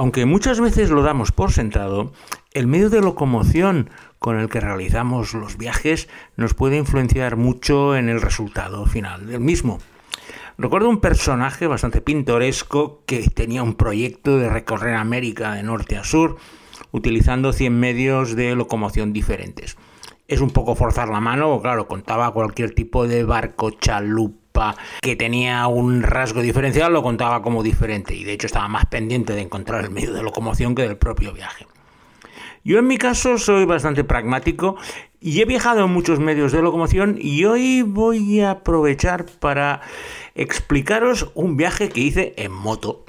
Aunque muchas veces lo damos por sentado, el medio de locomoción con el que realizamos los viajes nos puede influenciar mucho en el resultado final del mismo. Recuerdo un personaje bastante pintoresco que tenía un proyecto de recorrer América de norte a sur utilizando 100 medios de locomoción diferentes. Es un poco forzar la mano, claro, contaba cualquier tipo de barco, chalupa, que tenía un rasgo diferencial, lo contaba como diferente y de hecho estaba más pendiente de encontrar el medio de locomoción que del propio viaje. Yo en mi caso soy bastante pragmático y he viajado en muchos medios de locomoción y hoy voy a aprovechar para explicaros un viaje que hice en moto.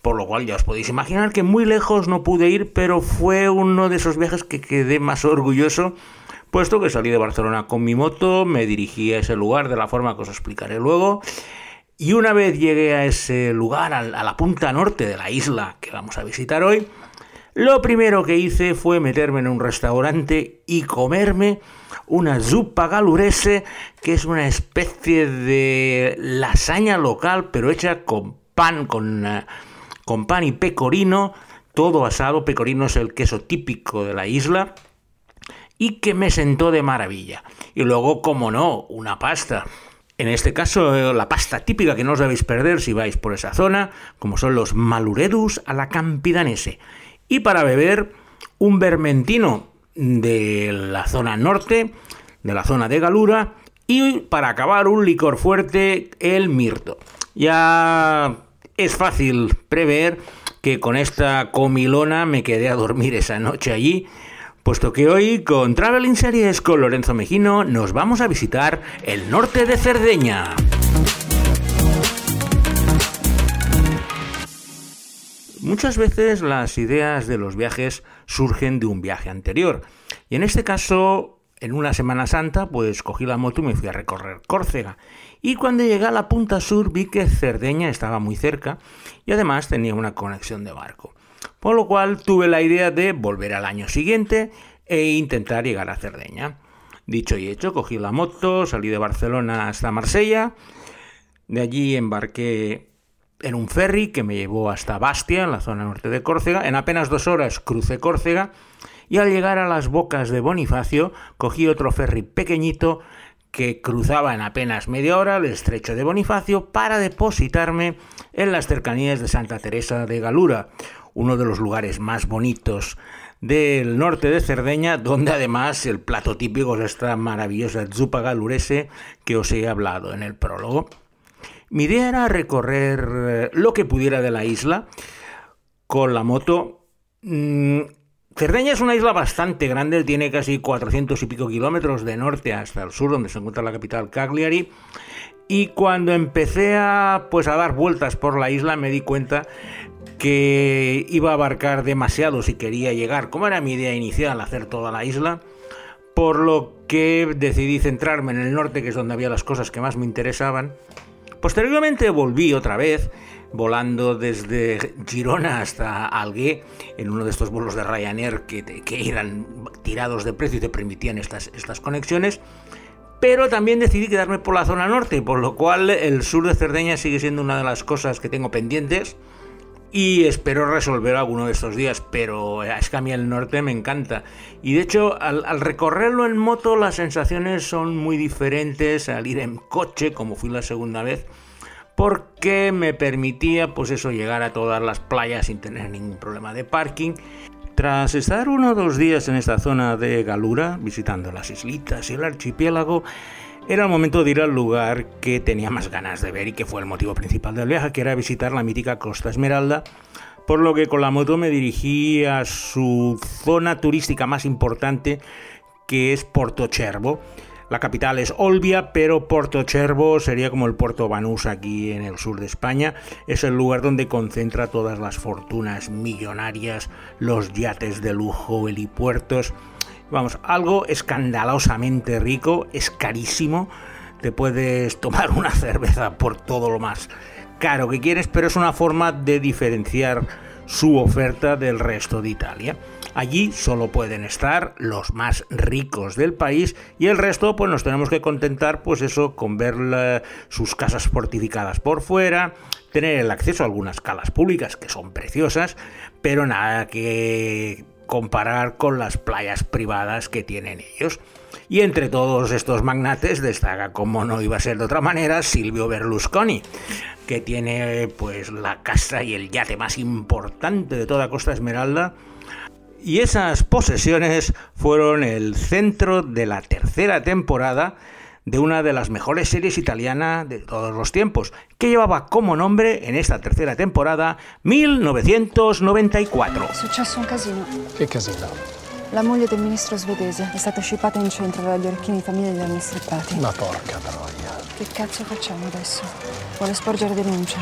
Por lo cual ya os podéis imaginar que muy lejos no pude ir, pero fue uno de esos viajes que quedé más orgulloso, puesto que salí de Barcelona con mi moto, me dirigí a ese lugar de la forma que os explicaré luego. Y una vez llegué a ese lugar, a la punta norte de la isla que vamos a visitar hoy, lo primero que hice fue meterme en un restaurante y comerme una zuppa galurese, que es una especie de lasaña local, pero hecha con pan, con, eh, con pan y pecorino, todo asado. Pecorino es el queso típico de la isla y que me sentó de maravilla. Y luego, como no, una pasta. En este caso, eh, la pasta típica que no os debéis perder si vais por esa zona, como son los maluredus a la campidanese y para beber un vermentino de la zona norte, de la zona de Galura, y para acabar un licor fuerte, el mirto. Ya es fácil prever que con esta comilona me quedé a dormir esa noche allí, puesto que hoy con Traveling Series con Lorenzo Mejino nos vamos a visitar el norte de Cerdeña. Muchas veces las ideas de los viajes surgen de un viaje anterior. Y en este caso, en una Semana Santa, pues cogí la moto y me fui a recorrer Córcega. Y cuando llegué a la punta sur vi que Cerdeña estaba muy cerca y además tenía una conexión de barco. Por lo cual tuve la idea de volver al año siguiente e intentar llegar a Cerdeña. Dicho y hecho, cogí la moto, salí de Barcelona hasta Marsella, de allí embarqué en un ferry que me llevó hasta Bastia, en la zona norte de Córcega. En apenas dos horas crucé Córcega y al llegar a las bocas de Bonifacio cogí otro ferry pequeñito que cruzaba en apenas media hora el estrecho de Bonifacio para depositarme en las cercanías de Santa Teresa de Galura, uno de los lugares más bonitos del norte de Cerdeña, donde además el plato típico es esta maravillosa zupa galurese que os he hablado en el prólogo. Mi idea era recorrer eh, lo que pudiera de la isla con la moto. Mm, Cerdeña es una isla bastante grande, tiene casi 400 y pico kilómetros de norte hasta el sur, donde se encuentra la capital Cagliari. Y cuando empecé a, pues, a dar vueltas por la isla me di cuenta que iba a abarcar demasiado si quería llegar, como era mi idea inicial, hacer toda la isla, por lo que decidí centrarme en el norte, que es donde había las cosas que más me interesaban, Posteriormente volví otra vez volando desde Girona hasta Algué en uno de estos vuelos de Ryanair que, que eran tirados de precio y te permitían estas, estas conexiones. Pero también decidí quedarme por la zona norte, por lo cual el sur de Cerdeña sigue siendo una de las cosas que tengo pendientes y espero resolver alguno de estos días, pero es que a mí el norte me encanta. Y de hecho, al, recorrerlo en moto, las sensaciones son muy diferentes al ir en coche, como fui la segunda vez, porque me permitía, pues eso, llegar a todas las playas sin tener ningún problema de parking. Tras estar uno o dos días en esta zona de Galura, visitando las islitas y el archipiélago, era el momento de ir al lugar que tenía más ganas de ver y que fue el motivo principal del viaje, que era visitar la mítica Costa Esmeralda, por lo que con la moto me dirigí a su zona turística más importante, que es Porto Cervo. La capital es Olbia, pero Porto Cervo sería como el Puerto Banús aquí en el sur de España. Es el lugar donde concentra todas las fortunas millonarias, los yates de lujo, helipuertos Vamos, algo escandalosamente rico, es carísimo. Te puedes tomar una cerveza por todo lo más caro que quieres, pero es una forma de diferenciar su oferta del resto de Italia. Allí solo pueden estar los más ricos del país y el resto pues nos tenemos que contentar pues eso con ver sus casas fortificadas por fuera, tener el acceso a algunas calas públicas que son preciosas, pero nada que comparar con las playas privadas que tienen ellos. Y entre todos estos magnates destaca, como no iba a ser de otra manera, Silvio Berlusconi, que tiene pues la casa y el yate más importante de toda Costa Esmeralda. Y esas posesiones fueron el centro de la tercera temporada de una de las mejores series italianas de todos los tiempos, que llevaba como nombre en esta tercera temporada 1994. Successo un casino. Che casino? La moglie del ministro svedese è stata scippata in centro dagli orecchini famiglia degli anni strippati. Ma porca troia. Che cazzo facciamo adesso? Vuole sporgere denuncia.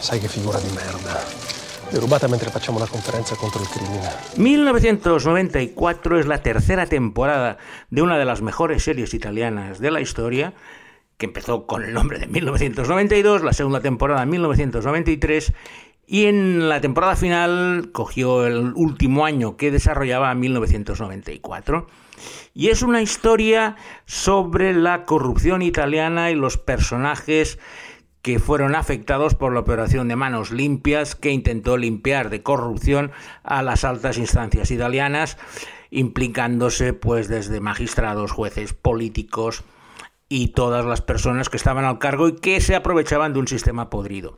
Sai che figura di merda. Derubata mentre facciamo una conferenza contro il crimine. 1994 es la tercera temporada de una de las mejores series italianas de la historia, que empezó con el nombre de 1992, la segunda temporada en 1993 y en la temporada final cogió el último año que desarrollaba 1994. Y es una historia sobre la corrupción italiana y los personajes que fueron afectados por la operación de manos limpias que intentó limpiar de corrupción a las altas instancias italianas, implicándose pues desde magistrados, jueces, políticos y todas las personas que estaban al cargo y que se aprovechaban de un sistema podrido.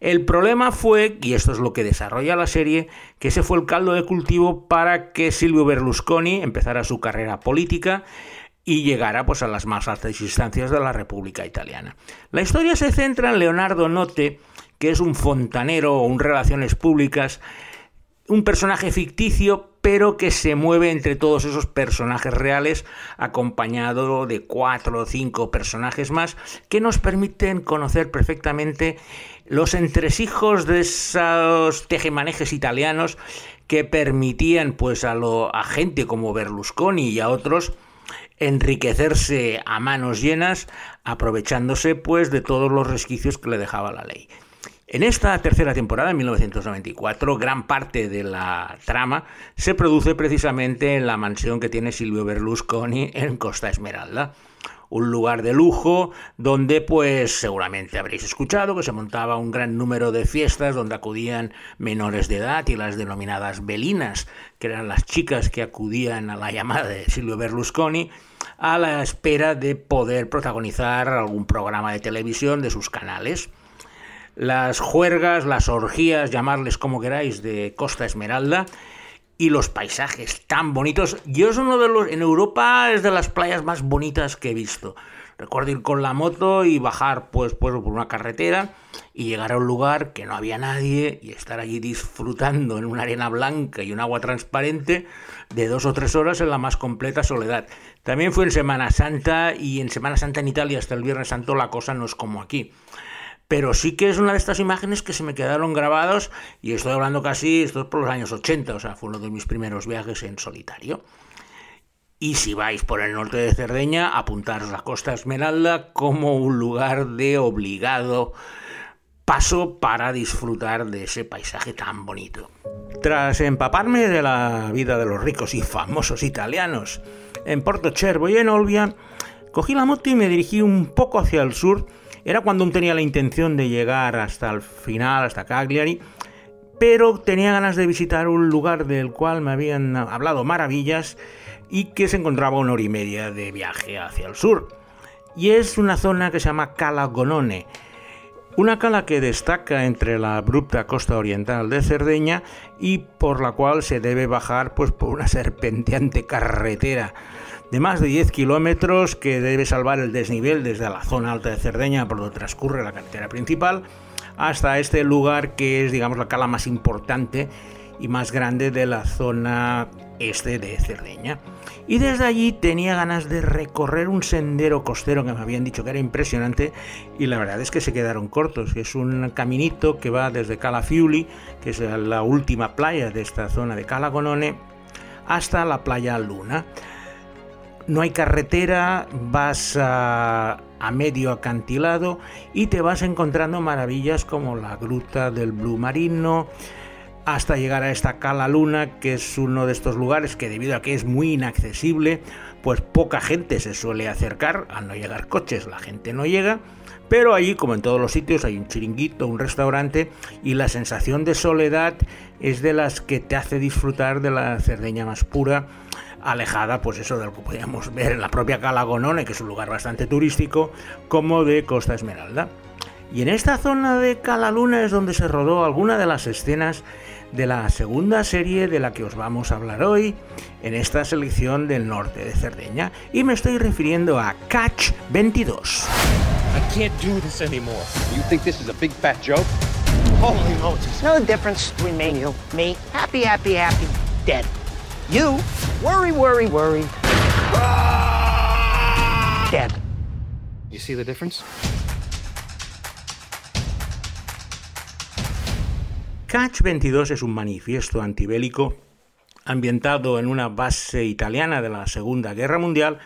El problema fue, y esto es lo que desarrolla la serie, que ese fue el caldo de cultivo para que Silvio Berlusconi empezara su carrera política y llegara pues, a las más altas instancias de la República Italiana. La historia se centra en Leonardo Notte, que es un fontanero o un relaciones públicas, un personaje ficticio, pero que se mueve entre todos esos personajes reales, acompañado de cuatro o cinco personajes más, que nos permiten conocer perfectamente los entresijos de esos tejemanejes italianos que permitían pues a, lo, a gente como Berlusconi y a otros enriquecerse a manos llenas, aprovechándose pues de todos los resquicios que le dejaba la ley. En esta tercera temporada, en 1994, gran parte de la trama se produce precisamente en la mansión que tiene Silvio Berlusconi en Costa Esmeralda un lugar de lujo donde pues seguramente habréis escuchado que se montaba un gran número de fiestas donde acudían menores de edad y las denominadas velinas, que eran las chicas que acudían a la llamada de Silvio Berlusconi a la espera de poder protagonizar algún programa de televisión de sus canales. Las juergas, las orgías, llamarles como queráis, de Costa Esmeralda, y los paisajes tan bonitos. Yo es uno de los en Europa es de las playas más bonitas que he visto. Recuerdo ir con la moto y bajar pues, pues por una carretera y llegar a un lugar que no había nadie y estar allí disfrutando en una arena blanca y un agua transparente de dos o tres horas en la más completa soledad. También fue en Semana Santa y en Semana Santa en Italia hasta el Viernes Santo la cosa no es como aquí pero sí que es una de estas imágenes que se me quedaron grabados y estoy hablando casi, esto es por los años 80, o sea, fue uno de mis primeros viajes en solitario. Y si vais por el norte de Cerdeña, apuntaros a Costa Esmeralda como un lugar de obligado paso para disfrutar de ese paisaje tan bonito. Tras empaparme de la vida de los ricos y famosos italianos en Porto Cervo y en Olbia, cogí la moto y me dirigí un poco hacia el sur era cuando aún tenía la intención de llegar hasta el final, hasta Cagliari, pero tenía ganas de visitar un lugar del cual me habían hablado maravillas y que se encontraba una hora y media de viaje hacia el sur. Y es una zona que se llama Cala Gonone, una cala que destaca entre la abrupta costa oriental de Cerdeña y por la cual se debe bajar pues, por una serpenteante carretera de más de 10 kilómetros que debe salvar el desnivel desde la zona alta de Cerdeña por donde transcurre la carretera principal hasta este lugar que es digamos la cala más importante y más grande de la zona este de Cerdeña. Y desde allí tenía ganas de recorrer un sendero costero que me habían dicho que era impresionante y la verdad es que se quedaron cortos. Es un caminito que va desde Cala Fiuli, que es la última playa de esta zona de Cala Gonone, hasta la playa Luna no hay carretera, vas a, medio acantilado y te vas encontrando maravillas como la gruta del Blue Marino, hasta llegar a esta Cala Luna, que es uno de estos lugares que debido a que es muy inaccesible, pues poca gente se suele acercar al no llegar coches, la gente no llega, pero allí, como en todos los sitios, hay un chiringuito, un restaurante y la sensación de soledad es de las que te hace disfrutar de la Cerdeña más pura, alejada, pues eso de lo que podíamos ver en la propia Cala Gonone, que es un lugar bastante turístico, como de Costa Esmeralda. Y en esta zona de Cala Luna es donde se rodó alguna de las escenas de la segunda serie de la que os vamos a hablar hoy en esta selección del norte de Cerdeña y me estoy refiriendo a Catch 22. I can't do this anymore. You think this is a big fat joke? Holy Moses. No difference between me and you. Me, happy, happy, happy, dead. You, worry, worry, worry. Dead. You see the difference? Catch 22 es un manifiesto antibélico ambientado en una base italiana de la Segunda Guerra Mundial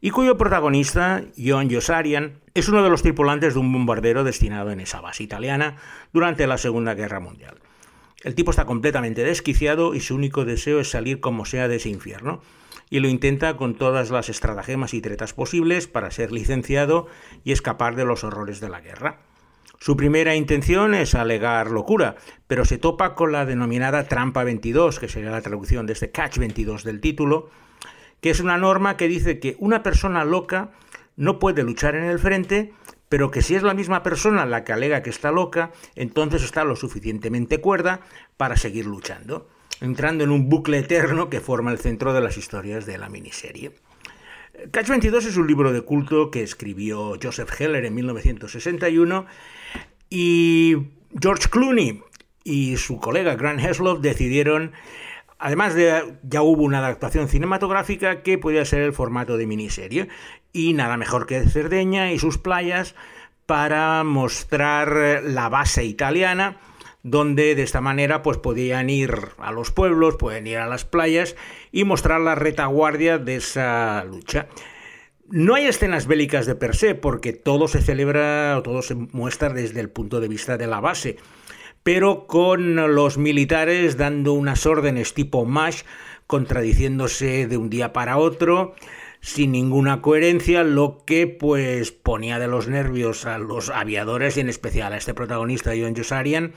y cuyo protagonista, John Josarian, es uno de los tripulantes de un bombardero destinado en esa base italiana durante la Segunda Guerra Mundial. El tipo está completamente desquiciado y su único deseo es salir como sea de ese infierno, y lo intenta con todas las estratagemas y tretas posibles para ser licenciado y escapar de los horrores de la guerra. Su primera intención es alegar locura, pero se topa con la denominada trampa 22, que sería la traducción de este catch 22 del título, que es una norma que dice que una persona loca no puede luchar en el frente, pero que si es la misma persona la que alega que está loca, entonces está lo suficientemente cuerda para seguir luchando, entrando en un bucle eterno que forma el centro de las historias de la miniserie. Catch 22 es un libro de culto que escribió Joseph Heller en 1961 y George Clooney y su colega Grant Heslov decidieron, además de ya hubo una adaptación cinematográfica que podía ser el formato de miniserie y nada mejor que Cerdeña y sus playas para mostrar la base italiana donde de esta manera pues podían ir a los pueblos, pueden ir a las playas y mostrar la retaguardia de esa lucha. No hay escenas bélicas de per se, porque todo se celebra o todo se muestra desde el punto de vista de la base, pero con los militares dando unas órdenes tipo MASH, contradiciéndose de un día para otro, sin ninguna coherencia, lo que pues ponía de los nervios a los aviadores y en especial a este protagonista John Josarian,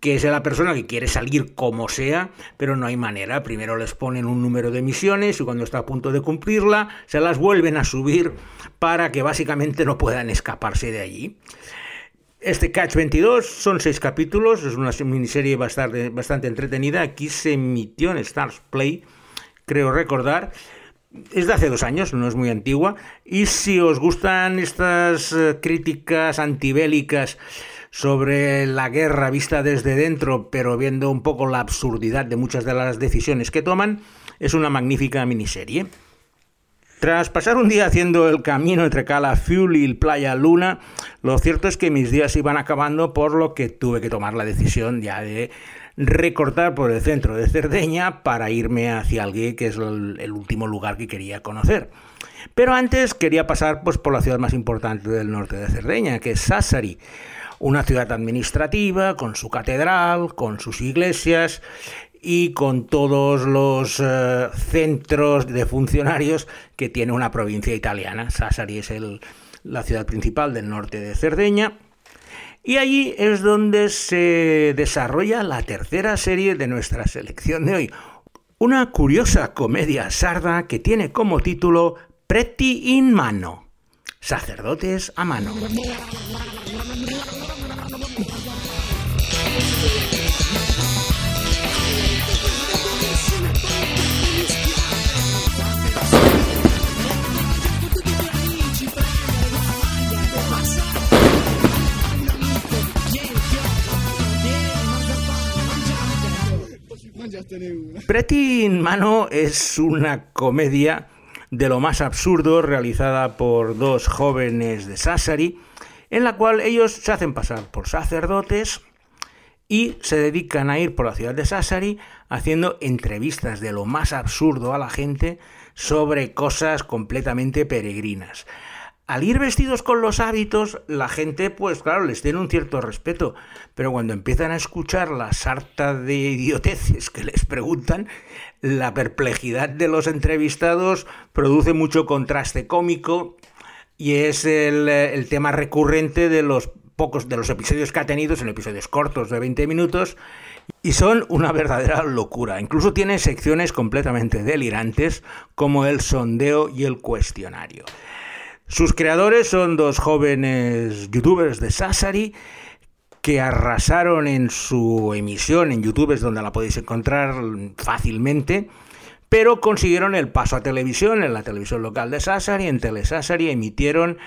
que es la persona que quiere salir como sea, pero no hay manera. Primero les ponen un número de misiones y cuando está a punto de cumplirla, se las vuelven a subir para que básicamente no puedan escaparse de allí. Este Catch 22 son seis capítulos, es una miniserie bastante, bastante entretenida. Aquí se emitió en Stars Play, creo recordar. Es de hace dos años, no es muy antigua. Y si os gustan estas eh, críticas antibélicas sobre la guerra vista desde dentro, pero viendo un poco la absurdidad de muchas de las decisiones que toman, es una magnífica miniserie. Tras pasar un día haciendo el camino entre Cala Fuel y Playa Luna, lo cierto es que mis días iban acabando, por lo que tuve que tomar la decisión ya de recortar por el centro de Cerdeña para irme hacia Algué, que es el, el último lugar que quería conocer. Pero antes quería pasar pues, por la ciudad más importante del norte de Cerdeña, que es Sassari una ciudad administrativa, con su catedral, con sus iglesias y con todos los eh, centros de funcionarios que tiene una provincia italiana. Sassari es la ciudad principal del norte de Cerdeña. Y allí es donde se desarrolla la tercera serie de nuestra selección de hoy. Una curiosa comedia sarda que tiene como título Preti in mano. Sacerdotes a mano. Pretty in Mano es una comedia de lo más absurdo realizada por dos jóvenes de Sassari, en la cual ellos se hacen pasar por sacerdotes y se dedican a ir por la ciudad de Sassari haciendo entrevistas de lo más absurdo a la gente sobre cosas completamente peregrinas. Al ir vestidos con los hábitos, la gente, pues claro, les tiene un cierto respeto, pero cuando empiezan a escuchar la sarta de idioteces que les preguntan, la perplejidad de los entrevistados produce mucho contraste cómico y es el, tema recurrente de los pocos de los episodios que ha tenido, son episodios cortos de 20 minutos, y son una verdadera locura. Incluso tiene secciones completamente delirantes como el sondeo y el cuestionario. Sus creadores son dos jóvenes youtubers de Sassari que arrasaron en su emisión en YouTube, es donde la podéis encontrar fácilmente, pero consiguieron el paso a televisión, en la televisión local de Sassari, en Tele Sassari, emitieron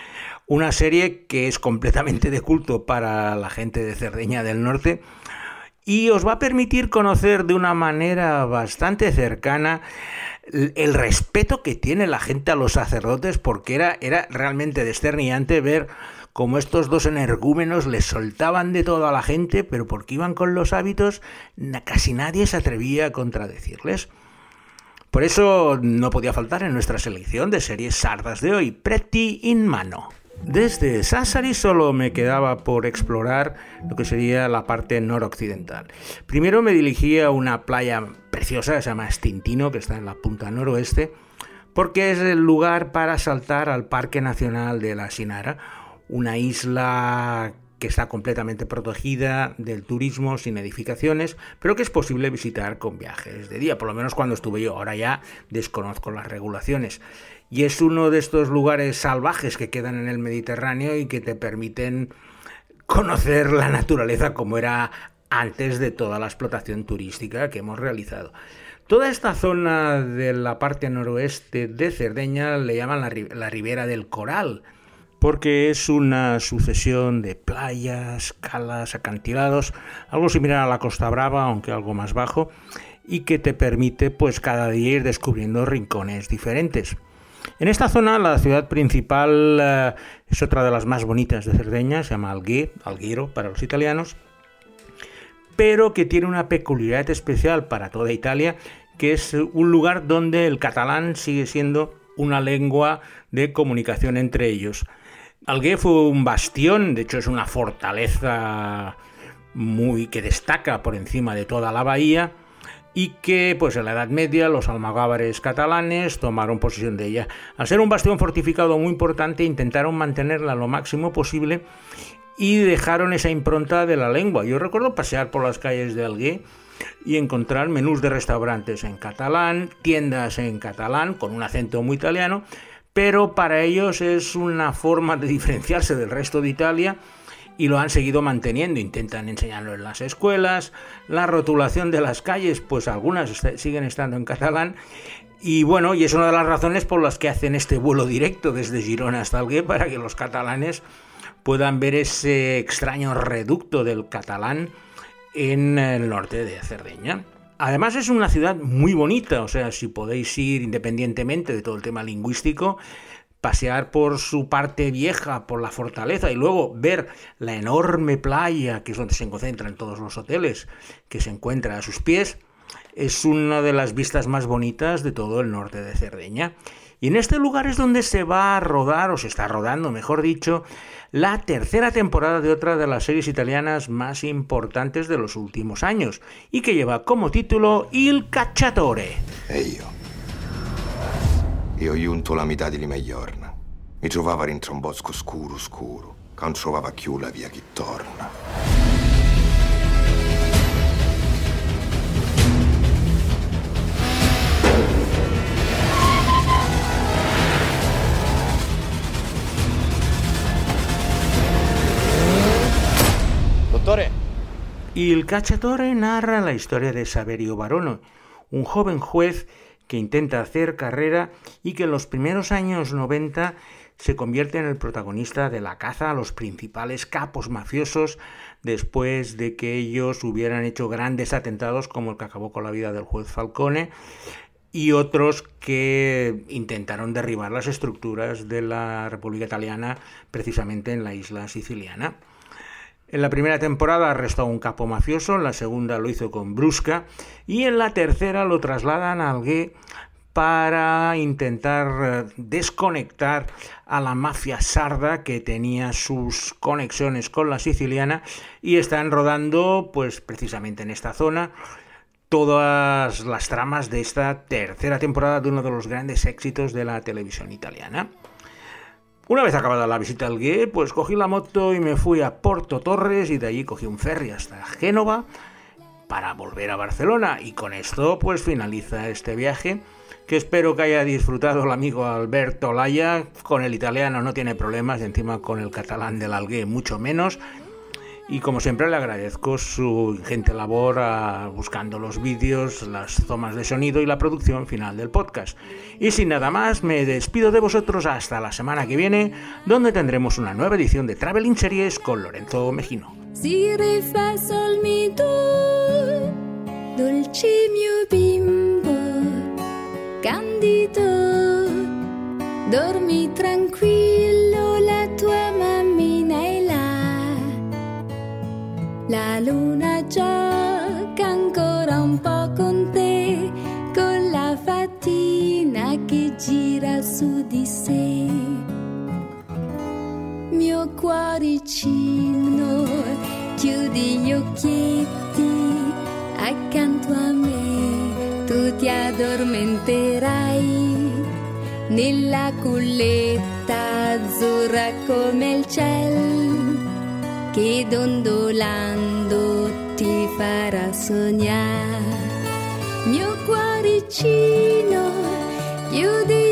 una serie que es completamente de culto para la gente de Cerdeña del Norte y os va a permitir conocer de una manera bastante cercana el respeto que tiene la gente a los sacerdotes, porque era, era realmente desterniante ver cómo estos dos energúmenos les soltaban de todo a la gente, pero porque iban con los hábitos, casi nadie se atrevía a contradecirles. Por eso no podía faltar en nuestra selección de series sardas de hoy, Pretty in Mano. Desde Sassari solo me quedaba por explorar lo que sería la parte noroccidental. Primero me dirigí a una playa preciosa que se llama Stintino, que está en la punta noroeste, porque es el lugar para saltar al Parque Nacional de la Sinara, una isla que está completamente protegida del turismo sin edificaciones, pero que es posible visitar con viajes de día, por lo menos cuando estuve yo, ahora ya desconozco las regulaciones y es uno de estos lugares salvajes que quedan en el Mediterráneo y que te permiten conocer la naturaleza como era antes de toda la explotación turística que hemos realizado. Toda esta zona de la parte noroeste de Cerdeña le llaman la, Ribera del Coral, porque es una sucesión de playas, calas, acantilados, algo similar a la Costa Brava, aunque algo más bajo, y que te permite pues cada día ir descubriendo rincones diferentes. En esta zona la ciudad principal eh, es otra de las más bonitas de Cerdeña, se llama Alguero para los italianos, pero que tiene una peculiaridad especial para toda Italia, que es un lugar donde el catalán sigue siendo una lengua de comunicación entre ellos. Algué fue un bastión, de hecho es una fortaleza muy que destaca por encima de toda la bahía y que pues en la Edad Media los almagávares catalanes tomaron posesión de ella. Al ser un bastión fortificado muy importante intentaron mantenerla lo máximo posible y dejaron esa impronta de la lengua. Yo recuerdo pasear por las calles de Algué y encontrar menús de restaurantes en catalán, tiendas en catalán con un acento muy italiano, pero para ellos es una forma de diferenciarse del resto de Italia y lo han seguido manteniendo. Intentan enseñarlo en las escuelas. La rotulación de las calles, pues algunas siguen estando en catalán. Y bueno, y es una de las razones por las que hacen este vuelo directo desde Girona hasta Algué para que los catalanes puedan ver ese extraño reducto del catalán en el norte de Cerdeña. Además es una ciudad muy bonita, o sea, si podéis ir independientemente de todo el tema lingüístico, pasear por su parte vieja, por la fortaleza y luego ver la enorme playa, que es donde se concentran todos los hoteles, que se encuentra a sus pies, es una de las vistas más bonitas de todo el norte de Cerdeña. Y en este lugar es donde se va a rodar, o se está rodando, mejor dicho, la tercera temporada de otra de las series italianas más importantes de los últimos años, y que lleva como título Il Cacciatore. e ho giunto la metà di Limeiorna. Mi trovava dentro un bosco scuro, scuro, che non trovava più la via che torna. Dottore, Il cacciatore narra la historia de Saverio Barono, un joven juez que intenta hacer carrera y que en los primeros años 90 se convierte en el protagonista de la caza a los principales capos mafiosos después de que ellos hubieran hecho grandes atentados como el que acabó con la vida del juez Falcone y otros que intentaron derribar las estructuras de la República Italiana precisamente en la isla siciliana. En la primera temporada arrestó a un capo mafioso, en la segunda lo hizo con Brusca y en la tercera lo trasladan a Algué para intentar eh, desconectar a la mafia sarda que tenía sus conexiones con la siciliana y están rodando pues precisamente en esta zona todas las tramas de esta tercera temporada de uno de los grandes éxitos de la televisión italiana. Una vez acabada la visita al GUE, pues cogí la moto y me fui a Porto Torres y de allí cogí un ferry hasta Génova para volver a Barcelona y con esto pues finaliza este viaje que espero que haya disfrutado el amigo Alberto Laya. Con el italiano no tiene problemas, encima con el catalán del Algué mucho menos. Y como siempre le agradezco su ingente labor buscando los vídeos, las tomas de sonido y la producción final del podcast. Y sin nada más, me despido de vosotros hasta la semana que viene, donde tendremos una nueva edición de Traveling Series con Lorenzo Mejino. La luna gioca ancora un po' con te, con la fatina che gira su di sé. Mio cuoricino, chiudi gli occhietti accanto a me tu ti addormenterai nella culletta azzurra come il cielo che dondolando ti farà sognare. Mio cuoricino, chiudi